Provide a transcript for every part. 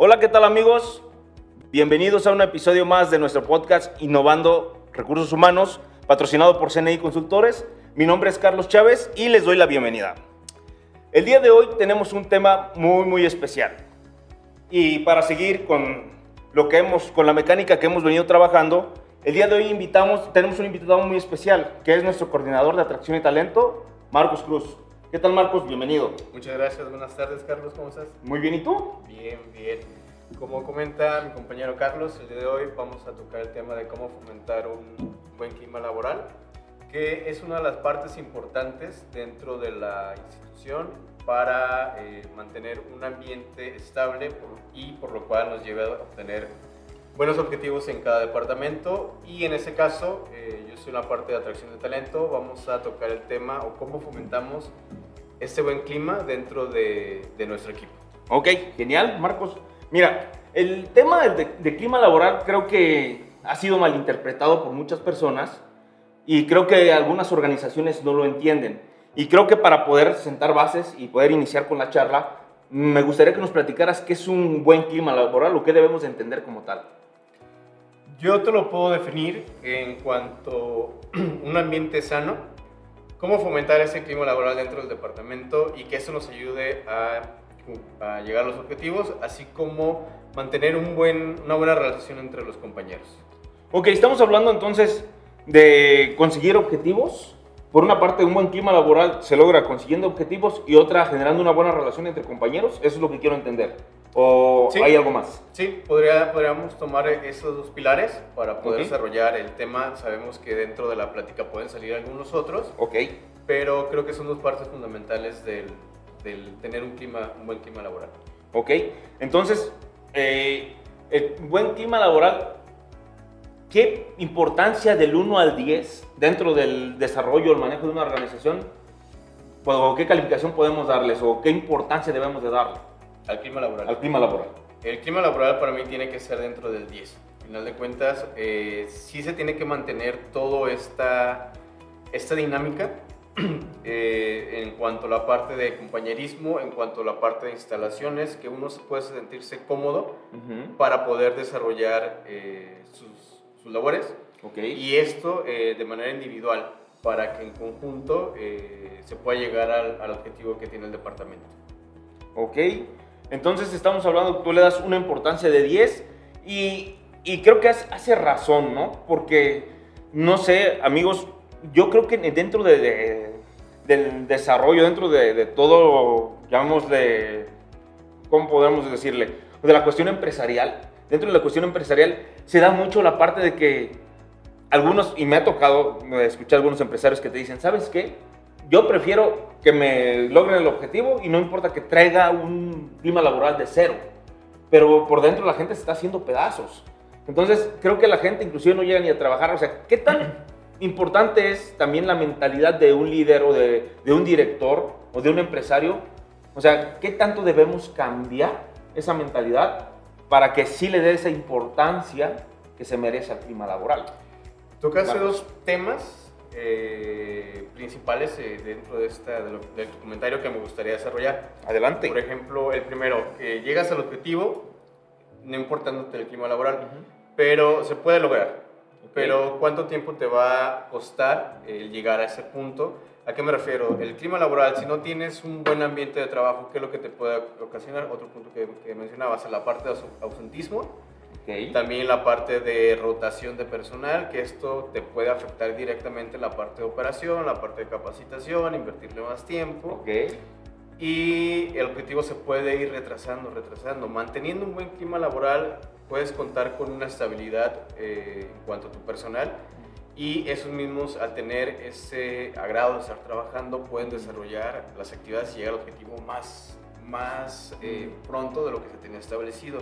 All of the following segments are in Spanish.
Hola, ¿qué tal amigos? Bienvenidos a un episodio más de nuestro podcast Innovando Recursos Humanos, patrocinado por CNI Consultores. Mi nombre es Carlos Chávez y les doy la bienvenida. El día de hoy tenemos un tema muy, muy especial. Y para seguir con lo que hemos, con la mecánica que hemos venido trabajando, el día de hoy invitamos, tenemos un invitado muy especial, que es nuestro coordinador de atracción y talento, Marcos Cruz. ¿Qué tal, Marcos? Bienvenido. Muchas gracias. Buenas tardes, Carlos. ¿Cómo estás? Muy bien, ¿y tú? Bien, bien. Como comenta mi compañero Carlos, el día de hoy vamos a tocar el tema de cómo fomentar un buen clima laboral, que es una de las partes importantes dentro de la institución para eh, mantener un ambiente estable y por lo cual nos lleva a obtener buenos objetivos en cada departamento y en ese caso eh, yo soy la parte de atracción de talento, vamos a tocar el tema o cómo fomentamos este buen clima dentro de, de nuestro equipo. Ok, genial, Marcos. Mira, el tema de, de, clima laboral creo que ha sido malinterpretado por muchas personas y creo que algunas organizaciones no lo entienden. Y creo que para poder sentar bases y poder iniciar con la charla, me gustaría que nos platicaras qué es un buen clima laboral o qué debemos entender como tal. Yo te lo puedo definir en cuanto a un ambiente sano, cómo fomentar ese clima laboral dentro del departamento y que eso nos ayude a, a llegar a los objetivos, así como mantener un buen, una buena relación entre los compañeros. Ok, estamos hablando entonces de conseguir objetivos. Por una parte, un buen clima laboral se logra consiguiendo objetivos y otra generando una buena relación entre compañeros. Eso es lo que quiero entender. ¿O sí, hay algo más? Sí, podría, podríamos tomar esos dos pilares para poder okay. desarrollar el tema. Sabemos que dentro de la plática pueden salir algunos otros. Ok. Pero creo que son dos partes fundamentales del, del tener un, clima, un buen clima laboral. Ok. Entonces, eh, el buen clima laboral, ¿qué importancia del 1 al 10 dentro del desarrollo, el manejo de una organización? ¿O qué calificación podemos darles? ¿O qué importancia debemos de darle? Al clima laboral. Al clima laboral. El clima laboral para mí tiene que ser dentro del 10. Al final de cuentas, eh, sí se tiene que mantener toda esta, esta dinámica eh, en cuanto a la parte de compañerismo, en cuanto a la parte de instalaciones, que uno puede sentirse cómodo uh -huh. para poder desarrollar eh, sus, sus, labores. Okay. Y esto eh, de manera individual, para que en conjunto se pueda llegar al, al objetivo que tiene el departamento. Ok. Entonces estamos hablando, tú le das una importancia de 10 y, creo que hace razón, ¿no? Porque, no sé, amigos, yo creo que dentro de, de, del desarrollo, dentro de, de todo, llamémosle, ¿cómo podemos decirle? De la cuestión empresarial, dentro de la cuestión empresarial se da mucho la parte de que algunos, y me ha tocado escuchar algunos empresarios que te dicen, ¿sabes qué? Yo prefiero que me logren el objetivo y no importa que traiga un clima laboral de cero. Pero por dentro la gente se está haciendo pedazos. Entonces creo que la gente inclusive no llega ni a trabajar. O sea, ¿qué tan importante es también la mentalidad de un líder o de, de un director o de un empresario? O sea, ¿qué tanto debemos cambiar esa mentalidad para que sí le dé esa importancia que se merece al clima laboral? Tocaste dos temas eh, principales eh, dentro de esta, de lo, del comentario que me gustaría desarrollar. Adelante. Por ejemplo, el primero, que llegas al objetivo, no importando el clima laboral, uh -huh. pero se puede lograr. Okay. Pero ¿cuánto tiempo te va a costar el llegar a ese punto? ¿A qué me refiero? El clima laboral, si no tienes un buen ambiente de trabajo, ¿qué es lo que te puede ocasionar? Otro punto que, que mencionabas, la parte de ausentismo Okay. También la parte de rotación de personal, que esto te puede afectar directamente la parte de operación, la parte de capacitación, invertirle más tiempo. Okay. Y el objetivo se puede ir retrasando, retrasando. Manteniendo un buen clima laboral, puedes contar con una estabilidad eh, en cuanto a tu personal. Y esos mismos, al tener ese agrado de estar trabajando, pueden desarrollar las actividades y llegar al objetivo más, más eh, pronto de lo que se tenía establecido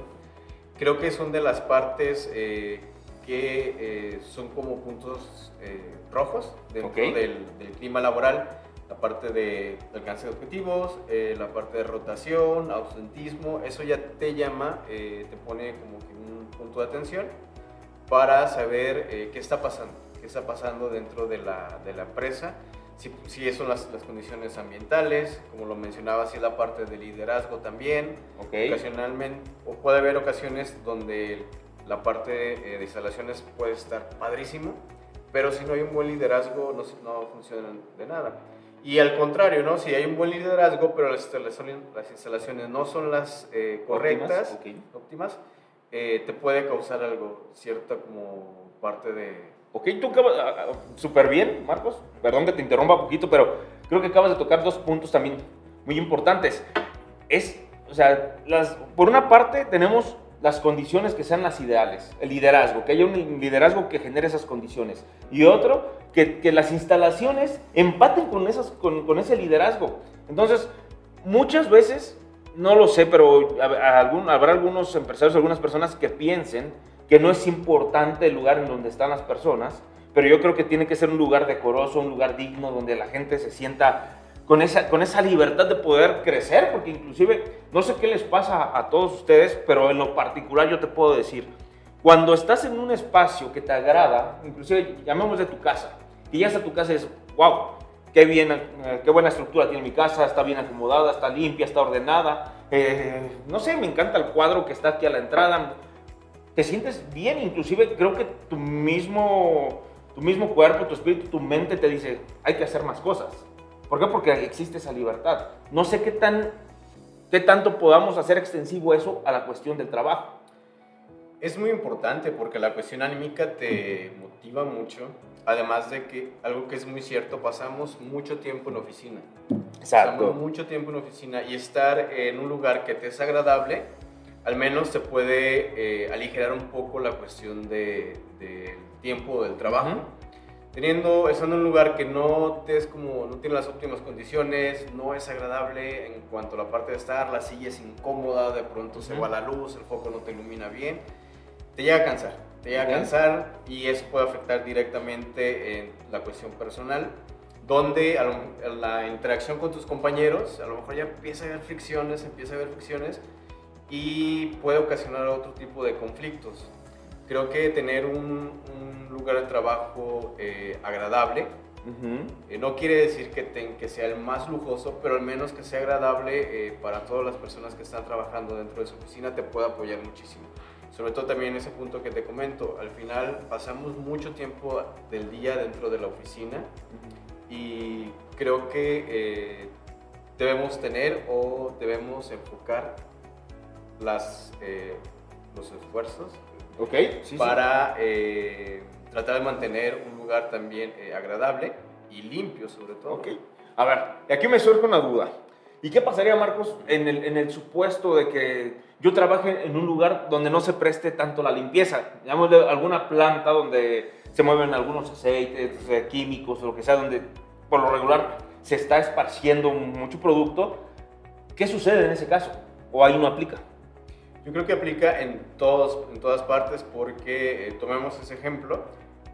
creo que son de las partes eh, que eh, son como puntos eh, rojos dentro okay. del, del, clima laboral. La parte de, de alcance de objetivos, la parte de rotación, ausentismo, eso ya te llama, te pone como que un punto de atención para saber qué está pasando, qué está pasando dentro de la, de la empresa si, si son las, las, condiciones ambientales, como lo mencionaba, si es la parte de liderazgo también. Okay. Ocasionalmente, o puede haber ocasiones donde la parte eh, de instalaciones puede estar padrísimo, pero si no hay un buen liderazgo no, no funciona de nada. Y al contrario, ¿no? Si hay un buen liderazgo, pero las instalaciones, las instalaciones no son las eh, correctas, óptimas, okay. óptimas eh, te puede causar algo, cierta como parte de Ok, tú acabas, ah, ah, súper bien, Marcos. Perdón que te interrumpa un poquito, pero creo que acabas de tocar dos puntos también muy importantes. Es, o sea, por una parte tenemos las condiciones que sean las ideales, el liderazgo, que haya un liderazgo que genere esas condiciones. Y otro, que, las instalaciones empaten con, esas, con, ese liderazgo. Entonces, muchas veces, no lo sé, pero algún, habrá algunos empresarios, algunas personas que piensen que no es importante el lugar en donde están las personas, pero yo creo que tiene que ser un lugar decoroso, un lugar digno, donde la gente se sienta con esa, con esa libertad de poder crecer, porque inclusive, no sé qué les pasa a todos ustedes, pero en lo particular yo te puedo decir, cuando estás en un espacio que te agrada, inclusive llamemos de tu casa, y ya a tu casa y dices, wow, qué, bien, eh, qué buena estructura tiene mi casa, está bien acomodada, está limpia, está ordenada, eh, no sé, me encanta el cuadro que está aquí a la entrada, te sientes bien, inclusive creo que tu mismo, tu mismo cuerpo, tu espíritu, tu mente te dice, hay que hacer más cosas. ¿Por qué? Porque existe esa libertad. No sé qué, tan, qué tanto podamos hacer extensivo eso a la cuestión del trabajo. Es muy importante porque la cuestión anímica te motiva mucho. Además de que algo que es muy cierto, pasamos mucho tiempo en oficina. Exacto. Pasamos mucho tiempo en oficina y estar en un lugar que te es agradable al menos se puede eh, aligerar un poco la cuestión del de tiempo del trabajo. Teniendo, estando en un lugar que no, te es como, no tiene las óptimas condiciones, no es agradable en cuanto a la parte de estar, la silla es incómoda, de pronto se va la luz, el foco no te ilumina bien, te llega a cansar, te llega a cansar y eso puede afectar directamente en la cuestión personal donde a la interacción con tus compañeros, a lo mejor ya empieza a haber fricciones, empieza a haber fricciones, y puede ocasionar otro tipo de conflictos. Creo que tener un, un lugar de trabajo eh, agradable eh, no quiere decir que, que, sea el más lujoso, pero al menos que sea agradable eh, para todas las personas que están trabajando dentro de su oficina, te puede apoyar muchísimo. Sobre todo también ese punto que te comento, al final pasamos mucho tiempo del día dentro de la oficina y creo que debemos tener o debemos enfocar las, eh, los esfuerzos okay, para eh, tratar de mantener un lugar también eh, agradable y limpio sobre todo. Okay. A ver, aquí me surge una duda. ¿Y qué pasaría, Marcos, en el, en el, supuesto de que yo trabaje en un lugar donde no se preste tanto la limpieza? Digamos, alguna planta donde se mueven algunos aceites químicos o lo que sea, donde por lo regular se está esparciendo mucho producto. ¿Qué sucede en ese caso? ¿O ahí no aplica? Yo creo que aplica en, todos, en todas partes porque eh, tomemos ese ejemplo.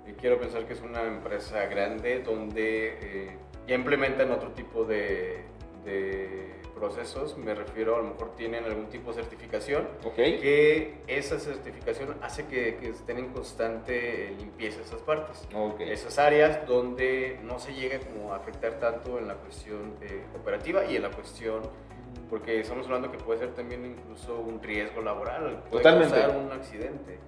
y quiero pensar que es una empresa grande donde eh, ya implementan otro tipo de, de, procesos. Me refiero, a lo mejor tienen algún tipo de certificación. Okay. Que esa certificación hace que, que estén en constante limpieza esas partes. Okay. Esas áreas donde no se llega como a afectar tanto en la cuestión eh, operativa y en la cuestión porque estamos hablando que puede ser también incluso un riesgo laboral, puede Totalmente. causar un accidente.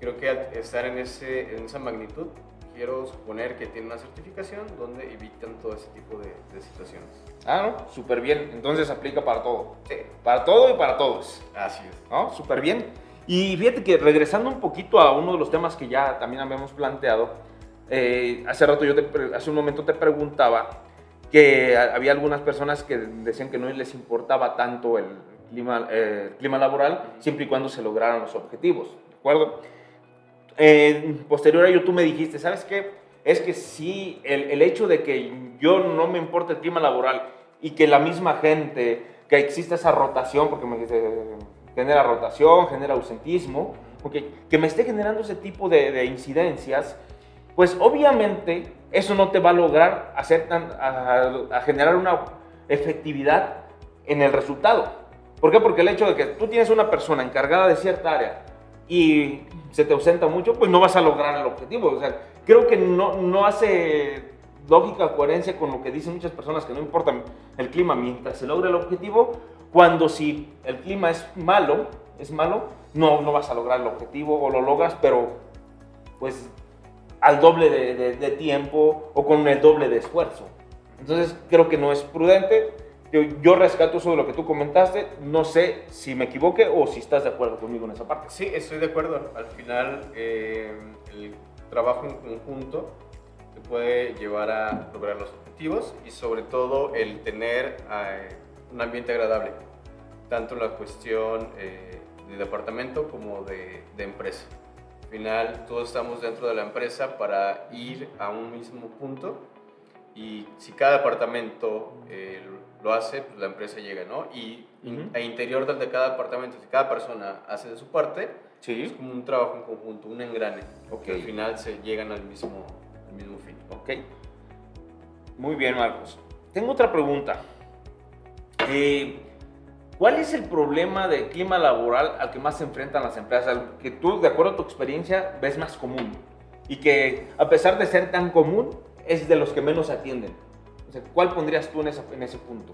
Creo que al estar en, ese, en esa magnitud, quiero suponer que tiene una certificación donde evitan todo ese tipo de, de situaciones. Ah, no, súper bien. Entonces aplica para todo. Sí. Para todo y para todos. Así es. ¿No? Súper bien. Y fíjate que regresando un poquito a uno de los temas que ya también habíamos planteado, eh, hace rato yo te, hace un momento te preguntaba que había algunas personas que decían que no les importaba tanto el clima, eh, clima laboral siempre y cuando se lograran los objetivos, ¿de acuerdo? Eh, posterior a ello tú me dijiste, ¿sabes qué? Es que sí, el, el, hecho de que yo no me importa el clima laboral y que la misma gente, que exista esa rotación, porque me dijiste, genera rotación, genera ausentismo, okay, que me esté generando ese tipo de, de incidencias, pues obviamente eso no te va a lograr hacer a, a, generar una efectividad en el resultado. ¿Por qué? Porque el hecho de que tú tienes una persona encargada de cierta área y se te ausenta mucho, pues no vas a lograr el objetivo. O sea, creo que no, no hace lógica, coherencia con lo que dicen muchas personas que no importa el clima mientras se logre el objetivo, cuando si el clima es malo, es malo, no, no vas a lograr el objetivo o lo logras, pero pues al doble de, tiempo o con el doble de esfuerzo. Entonces creo que no es prudente. Yo, yo, rescato eso de lo que tú comentaste. No sé si me equivoqué o si estás de acuerdo conmigo en esa parte. Sí, estoy de acuerdo. Al final, eh, el trabajo en conjunto te puede llevar a lograr los objetivos y sobre todo el tener eh, un ambiente agradable, tanto en la cuestión eh, de departamento como de empresa. Al final, todos estamos dentro de la empresa para ir a un mismo punto y si cada departamento eh, lo hace, pues la empresa llega, ¿no? Y uh interior del de cada departamento, si cada persona hace de su parte, sí. es como un trabajo en conjunto, un engrane, okay. que al final se llegan al mismo, al mismo fin. Ok. Muy bien, Marcos. Tengo otra pregunta. Eh, ¿Cuál es el problema de clima laboral al que más se enfrentan las empresas? Al que tú, de acuerdo a tu experiencia, ves más común. Y que a pesar de ser tan común, es de los que menos atienden. O sea, ¿Cuál pondrías tú en, esa, en ese punto?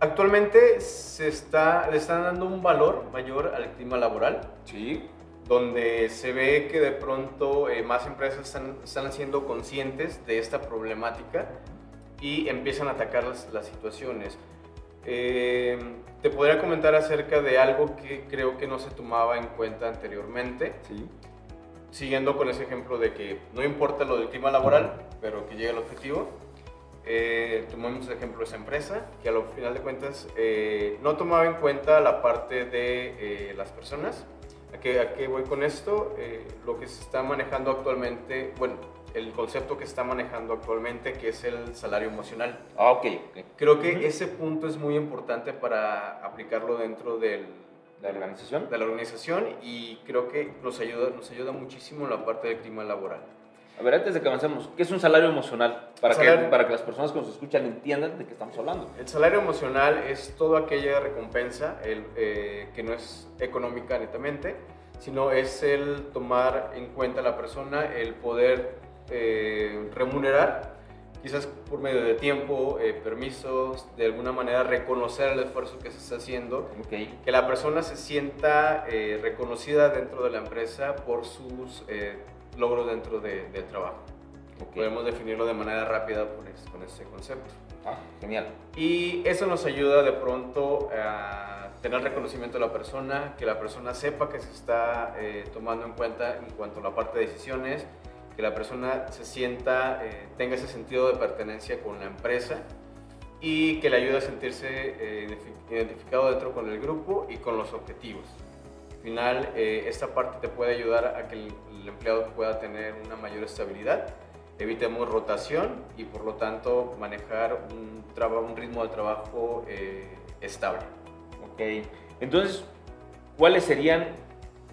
Actualmente se está, le están dando un valor mayor al clima laboral. Sí. Donde se ve que de pronto eh, más empresas están, están siendo conscientes de esta problemática y empiezan a atacar las, las situaciones. Eh, te podría comentar acerca de algo que creo que no se tomaba en cuenta anteriormente. Sí siguiendo con ese ejemplo de que no importa lo del clima laboral, pero que llegue al objetivo, eh, tomamos el ejemplo de esa empresa, que al final de cuentas eh, no tomaba en cuenta la parte de eh, las personas. ¿A qué, ¿A qué, voy con esto? Eh, lo que se está manejando actualmente, bueno, el concepto que está manejando actualmente, que es el salario emocional. Ah, ok. okay. Creo que ese punto es muy importante para aplicarlo dentro del, de la organización. De la organización y creo que nos ayuda, nos ayuda muchísimo en la parte del clima laboral. A ver, antes de que avancemos, ¿qué es un salario emocional? Para, salario, que, para que las personas que nos escuchan entiendan de qué estamos hablando. El salario emocional es toda aquella recompensa el, eh, que no es económica netamente, sino es el tomar en cuenta a la persona, el poder eh, remunerar quizás por medio de tiempo, eh, permisos, de alguna manera reconocer el esfuerzo que se está haciendo, okay. que la persona se sienta eh, reconocida dentro de la empresa por sus eh, logros dentro de, del trabajo. Okay. Podemos definirlo de manera rápida con, este, con este concepto. Ah, genial. Y eso nos ayuda de pronto a tener reconocimiento de la persona, que la persona sepa que se está eh, tomando en cuenta en cuanto a la parte de decisiones, que la persona se sienta, eh, tenga ese sentido de pertenencia con la empresa y que le ayude a sentirse eh, identificado dentro con el grupo y con los objetivos. Al final, eh, esta parte te puede ayudar a que el, empleado pueda tener una mayor estabilidad, evitemos rotación y por lo tanto manejar un, ritmo de trabajo estable. Ok, entonces, ¿cuáles serían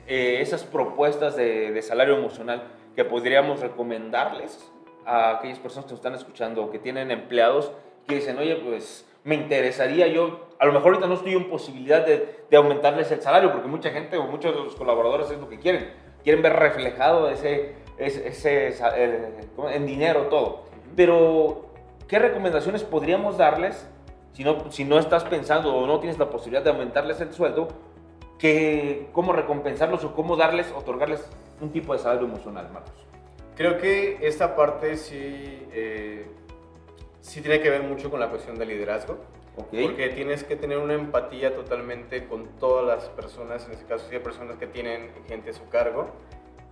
esas propuestas de, de salario emocional? que podríamos recomendarles a aquellas personas que nos están escuchando, que tienen empleados que dicen, oye, pues me interesaría yo, a lo mejor ahorita no estoy en posibilidad de, de aumentarles el salario, porque mucha gente o muchos de los colaboradores es lo que quieren, quieren ver reflejado ese, ese, ese eh, en dinero todo. Pero, ¿qué recomendaciones podríamos darles si no, si no estás pensando o no tienes la posibilidad de aumentarles el sueldo? Que, ¿Cómo recompensarlos o cómo darles, otorgarles un tipo de salario emocional, Marcos? Creo que esta parte sí, eh, sí tiene que ver mucho con la cuestión del liderazgo. Okay. Porque tienes que tener una empatía totalmente con todas las personas, en este caso sí hay personas que tienen gente a su cargo,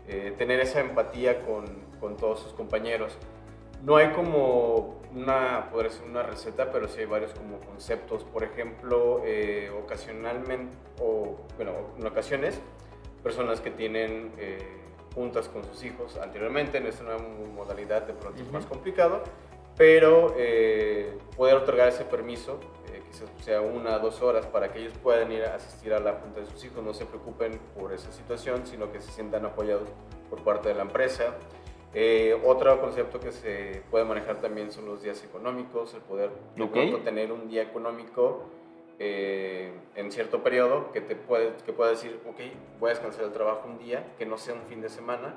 eh, tener esa empatía con, con, todos sus compañeros. No hay como una, podría ser una receta, pero sí hay varios como conceptos. Por ejemplo, eh, ocasionalmente, o bueno, en ocasiones, personas que tienen eh, juntas con sus hijos anteriormente, en esta nueva modalidad de pronto uh -huh. es más complicado, pero eh, poder otorgar ese permiso, eh, quizás sea una o dos horas, para que ellos puedan ir a asistir a la junta de sus hijos, no se preocupen por esa situación, sino que se sientan apoyados por parte de la empresa. Eh, otro concepto que se puede manejar también son los días económicos, el poder okay. tener un día económico eh, en cierto periodo que te puede, que pueda decir, ok, voy a descansar el trabajo un día, que no sea un fin de semana,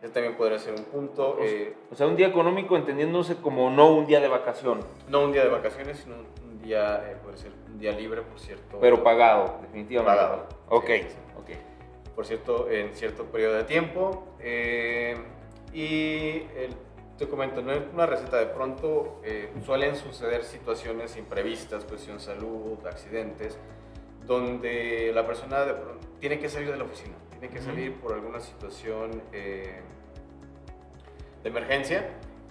Ese también podría ser un punto. Eh, o sea, un día económico entendiéndose como no un día de vacación. No un día de vacaciones, sino un día, eh, puede ser un día libre, por cierto. Pero pagado, definitivamente. Pagado. Ok, ok. Por cierto, en cierto periodo de tiempo. Eh, y te comento, no es una receta de pronto, suelen suceder situaciones imprevistas, cuestión salud, accidentes, donde la persona tiene que salir de la oficina, tiene que salir por alguna situación de emergencia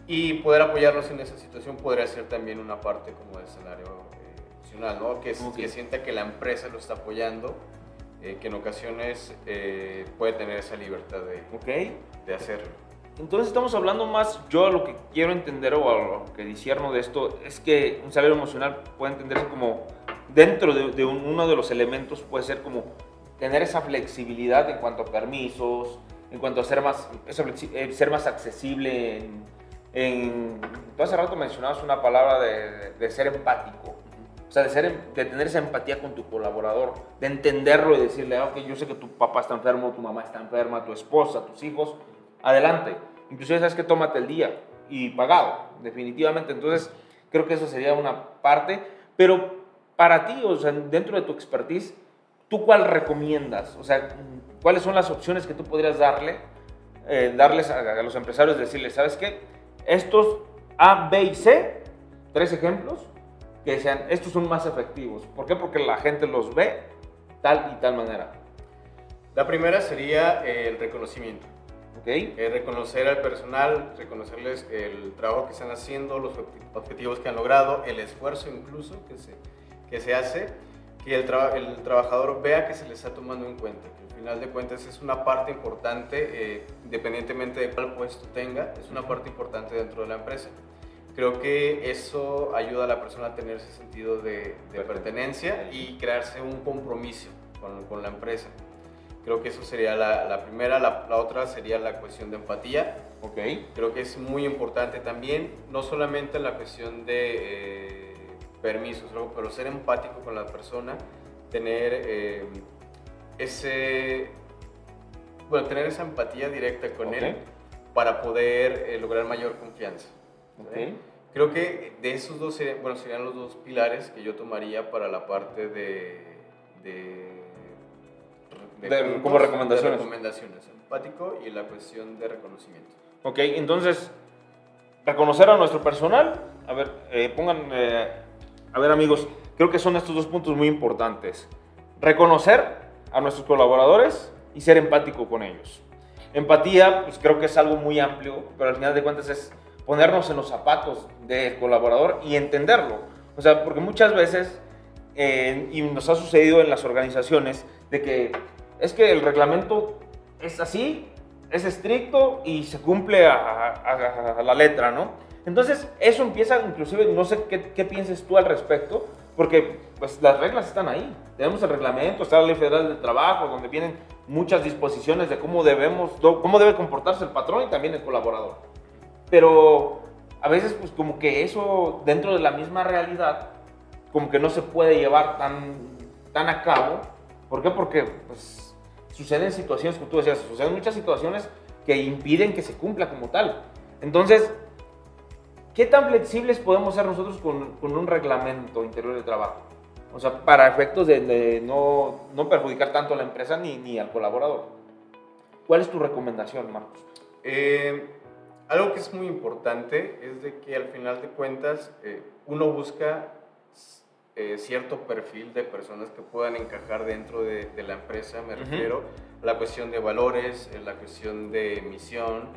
y poder apoyarnos en esa situación podría ser también una parte como de escenario eh, ¿no? Que, que, sienta que la empresa lo está apoyando, eh, que en ocasiones eh, puede tener esa libertad de, okay. de hacerlo. Entonces estamos hablando más, yo lo que quiero entender o a lo que disierno de esto es que un salario emocional puede entenderse como dentro de, de uno de los elementos puede ser como tener esa flexibilidad en cuanto a permisos, en cuanto a ser más, eh, ser más accesible. En, en, tú hace rato mencionabas una palabra de, de, ser empático. O sea, de, ser, de tener esa empatía con tu colaborador, de entenderlo y decirle, ah, ok, yo sé que tu papá está enfermo, tu mamá está enferma, tu esposa, tus hijos, adelante. Inclusive sabes que tómate el día y pagado, definitivamente. Entonces, creo que eso sería una parte. Pero para ti, o sea, dentro de tu expertise, ¿tú cuál recomiendas? O sea, ¿cuáles son las opciones que tú podrías darle, eh, darles a, los empresarios, decirles, ¿sabes qué? Estos A, B y C, tres ejemplos, que sean, estos son más efectivos. ¿Por qué? Porque la gente los ve tal y tal manera. La primera sería el reconocimiento. Okay. reconocer al personal, reconocerles el trabajo que están haciendo, los objetivos que han logrado, el esfuerzo incluso que se, que se hace que el, el, trabajador vea que se le está tomando en cuenta, que al final de cuentas es una parte importante, eh, independientemente de cuál puesto tenga, es una parte importante dentro de la empresa. Creo que eso ayuda a la persona a tener ese sentido de, pertenencia y crearse un compromiso con, con, la empresa. Creo que eso sería la, la primera. La, la, otra sería la cuestión de empatía. Okay. Creo que es muy importante también, no solamente en la cuestión de... Eh, permisos, pero ser empático con la persona, tener eh, ese, bueno, tener esa empatía directa con él para poder eh, lograr mayor confianza. Creo que de esos dos serían, bueno, serían los dos pilares que yo tomaría para la parte de, de, como recomendaciones. recomendaciones, empático y la cuestión de reconocimiento. Ok, entonces, reconocer a nuestro personal, a ver, eh, pongan a ver amigos, creo que son estos dos puntos muy importantes. Reconocer a nuestros colaboradores y ser empático con ellos. Empatía, pues creo que es algo muy amplio, pero al final de cuentas es ponernos en los zapatos del colaborador y entenderlo. O sea, porque muchas veces, eh, y nos ha sucedido en las organizaciones, de que es que el reglamento es así, es estricto y se cumple a, la letra, ¿no? Entonces, eso empieza, inclusive, no sé qué, qué pienses tú al respecto, porque pues las reglas están ahí. Tenemos el reglamento, está la Ley Federal del Trabajo, donde vienen muchas disposiciones de cómo debemos, cómo debe comportarse el patrón y también el colaborador. Pero a veces, pues como que eso dentro de la misma realidad, como que no se puede llevar tan, tan a cabo. ¿Por qué? Porque pues, suceden situaciones, como tú decías, suceden muchas situaciones que impiden que se cumpla como tal. Entonces, ¿Qué tan flexibles podemos ser nosotros con, con un reglamento interior de trabajo? O sea, para efectos de, no, no, perjudicar tanto a la empresa ni, ni, al colaborador. ¿Cuál es tu recomendación, Marcos? Eh, algo que es muy importante es de que al final de cuentas eh, uno busca eh, cierto perfil de personas que puedan encajar dentro de, de la empresa, me refiero a la cuestión de valores, la cuestión de misión,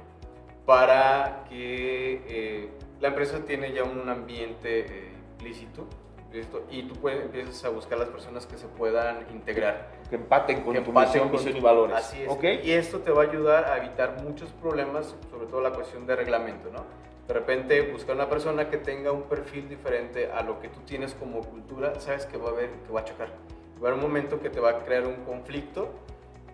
para que la empresa tiene ya un ambiente eh, lícito y tú puedes, empiezas a buscar las personas que se puedan integrar. Que empaten con tu misión, y valores. Así es. Y esto te va a ayudar a evitar muchos problemas, sobre todo la cuestión de reglamento, ¿no? De repente buscar una persona que tenga un perfil diferente a lo que tú tienes como cultura, sabes que va a haber, que va a chocar. Va a haber un momento que te va a crear un conflicto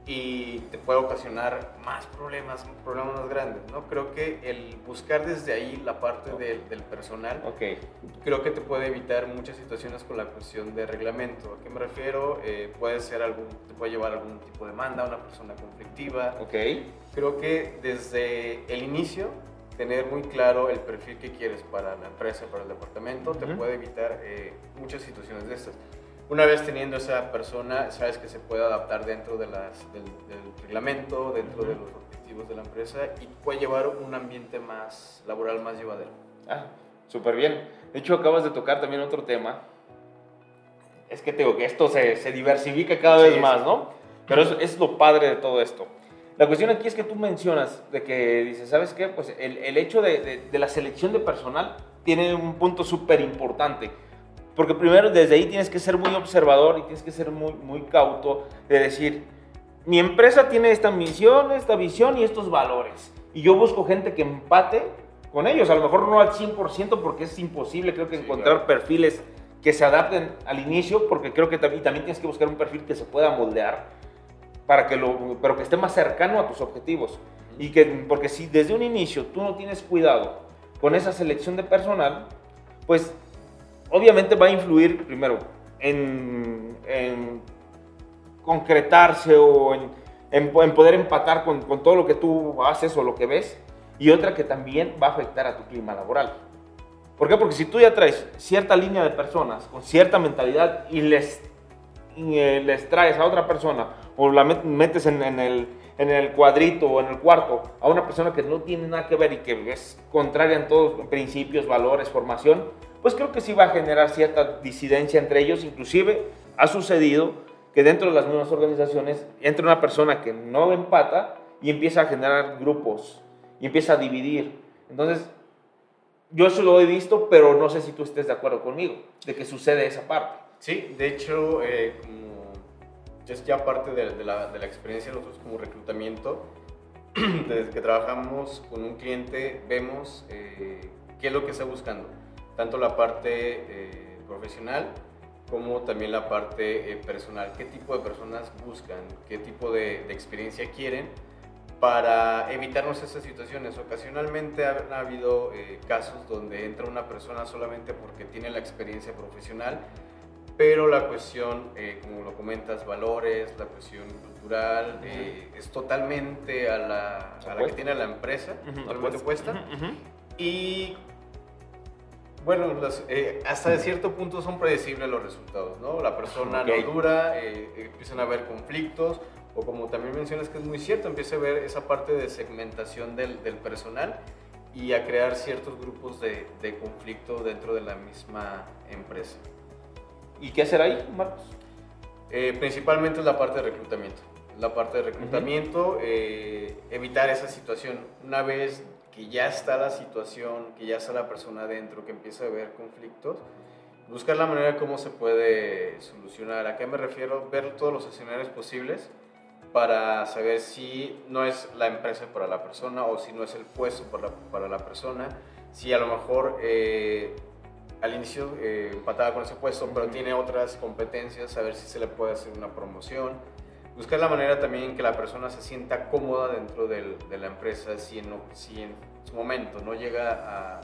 y te puede ocasionar más problemas, problemas más grandes, ¿no? Creo que el buscar desde ahí la parte del, del personal, Ok. creo que te puede evitar muchas situaciones con la cuestión de reglamento. ¿A qué me refiero? Eh, puede ser algún, te puede llevar algún tipo de demanda, una persona conflictiva. Ok. Creo que desde el inicio, tener muy claro el perfil que quieres para la empresa, para el departamento, te Ujú. puede evitar eh, muchas situaciones de estas. Una vez teniendo esa persona, sabes que se puede adaptar dentro de las, del, del reglamento, dentro de Ujú. los objetivos de la empresa y puede llevar un ambiente más laboral, más llevadero. Ah, súper bien. De hecho, acabas de tocar también otro tema. Es que te digo que esto se, se diversifica cada Sí, vez más, ¿no? Pero es, es lo padre de todo esto. La cuestión aquí es que tú mencionas de que dices, ¿sabes qué? Pues el, el hecho de, de- de la selección de personal tiene un punto súper importante. Porque primero desde ahí tienes que ser muy observador y tienes que ser muy, muy cauto de decir, mi empresa tiene esta misión, esta visión y estos valores. Y yo busco gente que empate con ellos. A lo mejor no al 100% porque es imposible, creo que Sí, encontrar claro. perfiles que se adapten al inicio, porque creo que también, también tienes que buscar un perfil que se pueda moldear, para que lo, pero que esté más cercano a tus objetivos. Y que, porque si desde un inicio tú no tienes cuidado con esa selección de personal, pues obviamente va a influir primero en, en concretarse o en, en po- en poder empatar con, con todo lo que tú haces o lo que ves, y otra que también va a afectar a tu clima laboral. ¿Por qué? Porque si tú ya traes cierta línea de personas con cierta mentalidad y les, y, eh, les traes a otra persona o la met- metes en, en el, en el cuadrito o en el cuarto a una persona que no tiene nada que ver y que es contraria en todos principios, valores, formación, pues creo que sí va a generar cierta disidencia entre ellos. Inclusive ha sucedido que dentro de las mismas organizaciones entra una persona que no empata y empieza a generar grupos y empieza a dividir. Entonces, yo eso lo he visto, pero no sé si tú estés de acuerdo conmigo, de que sucede esa parte. Sí, de hecho, eh, como es ya parte de, de la, de la experiencia nosotros como reclutamiento, desde que trabajamos con un cliente, vemos eh, qué es lo que está buscando, tanto la parte eh, profesional como también la parte eh, personal, qué tipo de personas buscan, qué tipo de, experiencia quieren para evitarnos esas situaciones. Ocasionalmente ha, ha habido casos donde entra una persona solamente porque tiene la experiencia profesional, pero la cuestión, eh, como lo comentas, valores, la cuestión cultural, eh, es totalmente a la, a la que tiene la empresa, totalmente opuesta. Ujú, ujú. Y bueno, los, eh, hasta cierto punto son predecibles los resultados, ¿no? La persona Ok. no dura, eh, empiezan a haber conflictos, o como también mencionas que es muy cierto, empieza a ver esa parte de segmentación del, del personal y a crear ciertos grupos de, de conflicto dentro de la misma empresa. ¿Y qué hacer ahí, Marcos? Eh, principalmente es la parte de reclutamiento. La parte de reclutamiento, eh, evitar esa situación. Una vez que ya está la situación, que ya está la persona adentro, que empieza a haber conflictos, buscar la manera cómo se puede solucionar. ¿A qué me refiero? Ver todos los escenarios posibles para saber si no es la empresa para la persona o si no es el puesto para la, para la persona. Si a lo mejor eh, al inicio eh, empataba con ese puesto, pero tiene otras competencias, saber si se le puede hacer una promoción. Buscar la manera también que la persona se sienta cómoda dentro del- de la empresa, si en, si en su momento no llega a,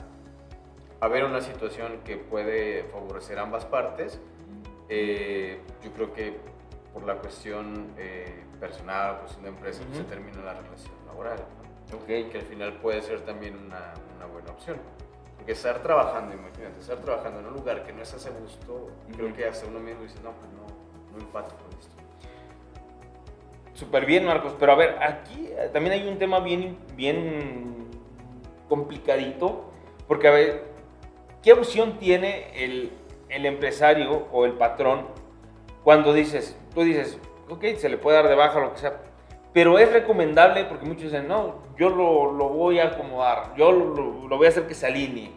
a ver una situación que puede favorecer ambas partes, eh, yo creo que por la cuestión eh, personal, cuestión de empresa, pues, se Ujú. termina la relación laboral. ¿no? Ok. que al final puede ser también una, una buena opción. Porque estar trabajando, imagínate, estar trabajando en un lugar que no estás a gusto, creo que hasta uno mismo dice, no, pues no, no empato con esto. Súper bien, Marcos. Pero a ver, aquí eh, también hay un tema bien, bien complicadito. Porque, a ver, ¿qué opción tiene el, el empresario o el patrón cuando dices, tú dices, ok, se le puede dar de baja lo que sea, pero es recomendable porque muchos dicen, no, yo lo, lo voy a acomodar, yo lo, lo- voy a hacer que se alinee.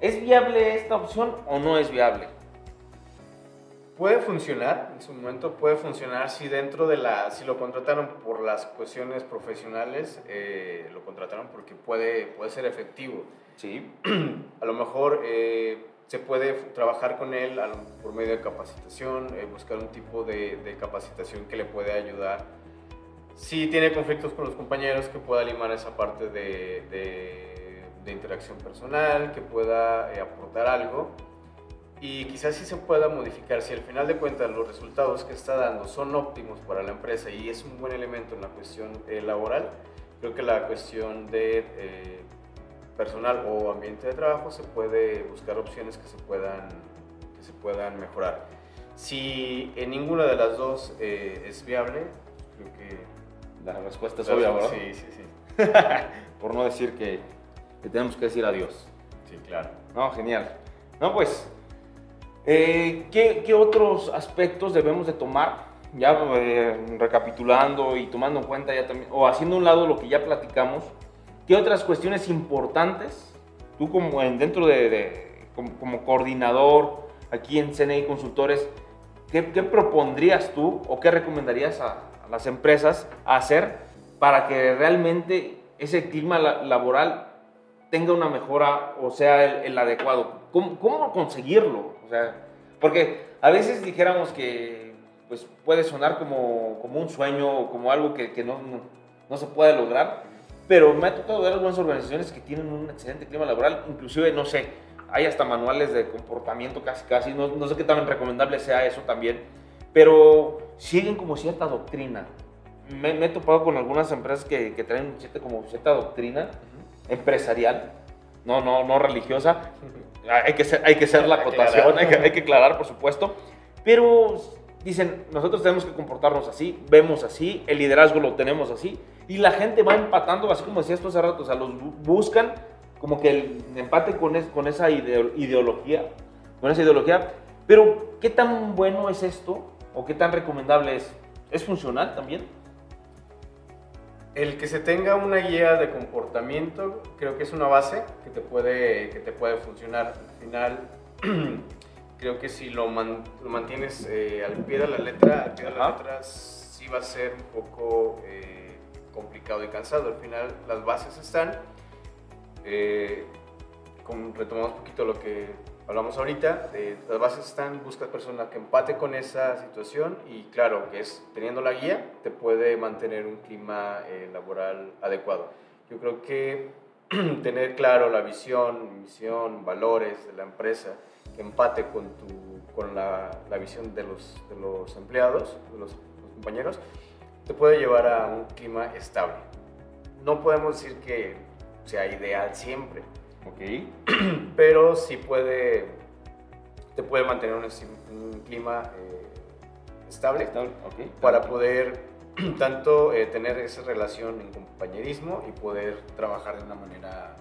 ¿Es viable esta opción o no es viable? Puede funcionar, en su momento puede funcionar si dentro de la, si lo contrataron por las cuestiones profesionales, eh, lo contrataron porque puede, puede ser efectivo. Sí. A lo mejor eh, se puede trabajar con él por medio de capacitación, eh, buscar un tipo de, de capacitación que le puede ayudar si tiene conflictos con los compañeros, que pueda limar esa parte de, de, interacción personal, que pueda eh, aportar algo y quizás sí se pueda modificar. Si al final de cuentas los resultados que está dando son óptimos para la empresa y es un buen elemento en la cuestión eh, laboral, creo que la cuestión de eh, personal o ambiente de trabajo se puede buscar opciones que se puedan, que se puedan mejorar. Si en ninguna de las dos es viable, creo que la respuesta es obvia, ¿verdad? Sí, sí, sí. Por no decir que, tenemos que decir adiós. Sí, claro. No, genial. No, pues, eh, ¿qué, otros aspectos debemos de tomar? Ya eh, recapitulando y tomando en cuenta ya también, o haciendo un lado lo que ya platicamos, ¿qué otras cuestiones importantes tú como dentro de, como, coordinador aquí en CNI Consultores, ¿qué, ¿qué, propondrías tú o qué recomendarías a, las empresas a hacer para que realmente ese clima laboral tenga una mejora o sea el, adecuado. ¿Cómo, ¿Cómo, conseguirlo? O sea, porque a veces dijéramos que pues, puede sonar como, como un sueño o como algo que, que no, no, se puede lograr, pero me ha tocado ver algunas organizaciones que tienen un excelente clima laboral, inclusive, no sé, hay hasta manuales de comportamiento casi casi, no, no sé qué tan recomendable sea eso también, pero siguen como cierta doctrina. Me, he topado con algunas empresas que, que traen cierta, como cierta doctrina empresarial, no, no, no religiosa. Hay que ser, hay que ser la acotación, hay que, hay que aclarar, por supuesto. Pero dicen, nosotros tenemos que comportarnos así, vemos así, el liderazgo lo tenemos así, y la gente va empatando, así como decías tú hace rato, o sea, los buscan como que el empate con, con esa ideología, con esa ideología, pero ¿qué tan bueno es esto o qué tan recomendable es? ¿Es funcional también? El que se tenga una guía de comportamiento creo que es una base que te puede, que te puede funcionar. Al final, creo que si lo, mantienes eh, al pie de la letra, al pie de la letra sí va a ser un poco eh, complicado y cansado. Al final las bases están. Eh, retomamos un poquito lo que hablamos ahorita, de las bases están, buscas personas que empate con esa situación y claro, que es teniendo la guía te puede mantener un clima eh, laboral adecuado. Yo creo que tener claro la visión, misión, valores de la empresa que empate con, tu, con la, la visión de los, de los empleados, de los, los compañeros, te puede llevar a un clima estable. No podemos decir que sea ideal siempre, Ok. Pero sí puede, te puede mantener un, clima eh, estable, para poder tanto eh, tener esa relación en compañerismo y poder trabajar de una manera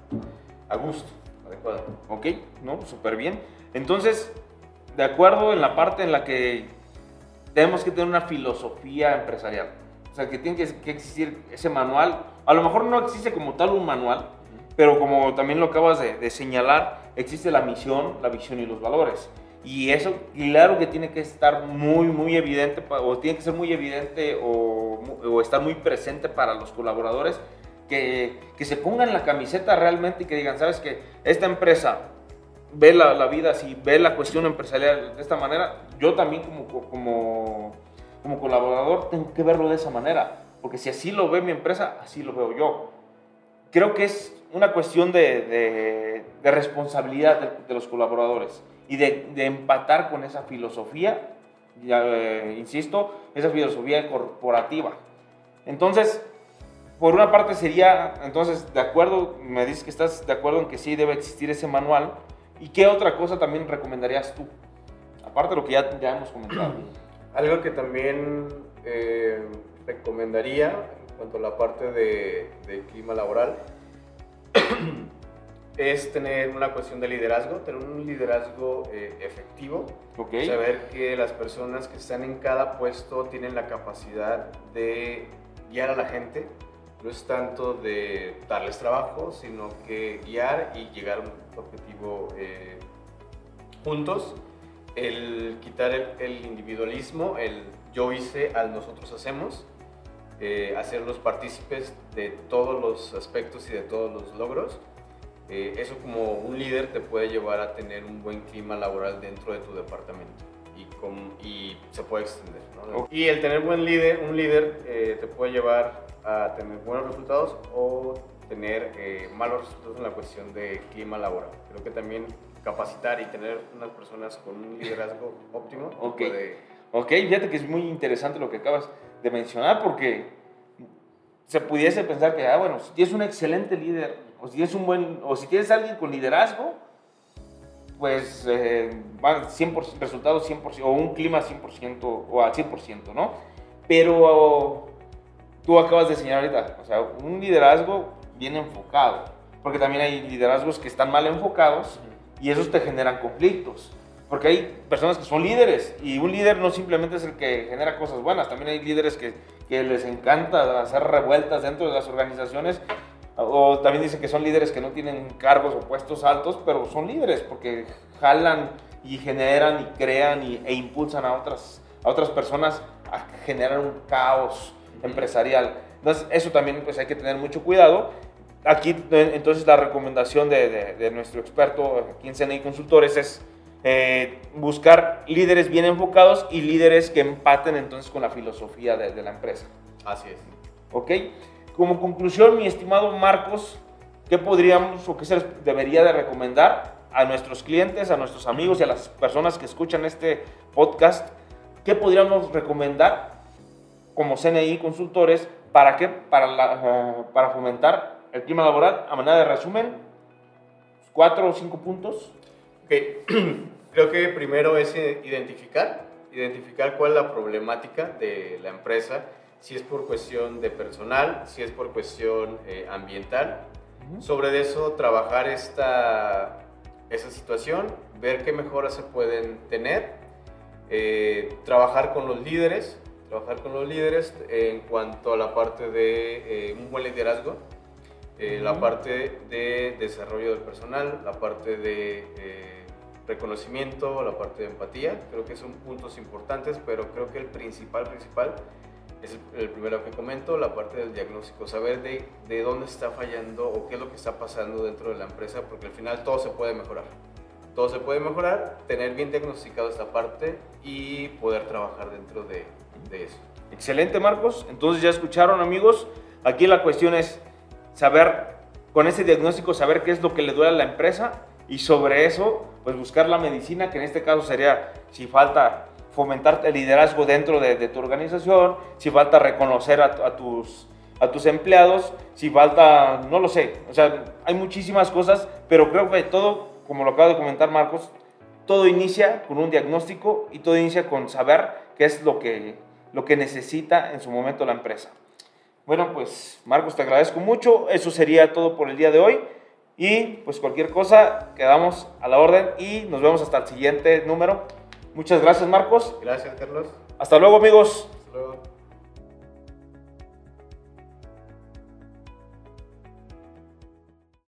a gusto, adecuada. Ok, no, súper bien. Entonces, de acuerdo en la parte en la que tenemos que tener una filosofía empresarial. O sea, que tiene que existir ese manual. A lo mejor no existe como tal un manual, pero como también lo acabas de, señalar, existe la misión, la visión y los valores. Y eso, claro que tiene que estar muy, muy evidente, o tiene que ser muy evidente o, o estar muy presente para los colaboradores, que, que, se pongan la camiseta realmente y que digan, sabes que esta empresa ve la, la, vida así, ve la cuestión empresarial de esta manera, yo también como, como, como colaborador tengo que verlo de esa manera, porque si así lo ve mi empresa, así lo veo yo. Creo que es una cuestión de, de, responsabilidad de, los colaboradores y de, empatar con esa filosofía, eh, insisto, esa filosofía corporativa. Entonces, por una parte sería, entonces, de acuerdo, me dices que estás de acuerdo en que sí debe existir ese manual. ¿Y qué otra cosa también recomendarías tú? Aparte de lo que ya, ya hemos comentado. Algo que también eh, recomendaría en cuanto a la parte de, de clima laboral es tener una cuestión de liderazgo, tener un liderazgo eh, efectivo, saber que las personas que están en cada puesto tienen la capacidad de guiar a la gente, no es tanto de darles trabajo, sino que guiar y llegar a un objetivo eh, juntos, el quitar el, individualismo, el yo hice al nosotros hacemos, eh, hacerlos partícipes de todos los aspectos y de todos los logros. Eh, eso como un líder te puede llevar a tener un buen clima laboral dentro de tu departamento. y, se puede extender. Y el tener buen líder, un líder eh, te puede llevar a tener buenos resultados o tener eh, malos resultados en la cuestión de clima laboral. Creo que también capacitar y tener unas personas con un liderazgo óptimo ok, ok, fíjate que es muy interesante lo que acabas de mencionar porque se pudiese pensar que, ah, bueno, si tienes un excelente líder o si tienes un buen, o si tienes alguien con liderazgo, pues eh, van 100%, resultados 100%, o un clima 100% o al 100%, ¿no? Pero tú acabas de señalar ahorita, o sea, un liderazgo bien enfocado, porque también hay liderazgos que están mal enfocados y esos te generan conflictos. Porque hay personas que son líderes y un líder no simplemente es el que genera cosas buenas, también hay líderes que, que les encanta hacer revueltas dentro de las organizaciones o también dicen que son líderes que no tienen cargos o puestos altos, pero son líderes porque jalan y generan y crean y, e impulsan a otras, a otras personas a generar un caos empresarial. Entonces, eso también pues hay que tener mucho cuidado. Aquí, entonces, la recomendación de, de, nuestro experto aquí en CNI Consultores es eh, buscar líderes bien enfocados y líderes que empaten entonces con la filosofía de, de la empresa. Así es. ¿Ok? Como conclusión, mi estimado Marcos, ¿qué podríamos o qué se les debería de recomendar a nuestros clientes, a nuestros amigos y a las personas que escuchan este podcast? ¿Qué podríamos recomendar como CNI consultores para qué? Para, eh, para fomentar el clima laboral. A manera de resumen, cuatro o cinco puntos. Okay. Creo que primero es identificar, identificar cuál es la problemática de la empresa si es por cuestión de personal, si es por cuestión eh, ambiental. Sobre eso, trabajar esta, esa situación, ver qué mejoras se pueden tener, eh, trabajar con los líderes, trabajar con los líderes en cuanto a la parte de eh, un buen liderazgo, la parte de desarrollo del personal, la parte de reconocimiento, la parte de empatía. Creo que son puntos importantes, pero creo que el principal, principal es el primero que comento, la parte del diagnóstico, saber de, de, dónde está fallando o qué es lo que está pasando dentro de la empresa, porque al final todo se puede mejorar. Todo se puede mejorar, tener bien diagnosticado esta parte y poder trabajar dentro de, de eso. Excelente, Marcos. Entonces ya escucharon, amigos. Aquí la cuestión es saber, con ese diagnóstico, saber qué es lo que le duele a la empresa y sobre eso, pues buscar la medicina, que en este caso sería si falta fomentar el liderazgo dentro de, tu organización, si falta reconocer a, tus, a tus empleados, si falta, no lo sé, o sea, hay muchísimas cosas, pero creo que todo, como lo acaba de comentar Marcos, todo inicia con un diagnóstico y todo inicia con saber qué es lo que, lo que necesita en su momento la empresa. Bueno, pues Marcos, te agradezco mucho, eso sería todo por el día de hoy. Y pues cualquier cosa, quedamos a la orden y nos vemos hasta el siguiente número. Muchas gracias, Marcos. Gracias, Carlos. Hasta luego, amigos. Hasta luego.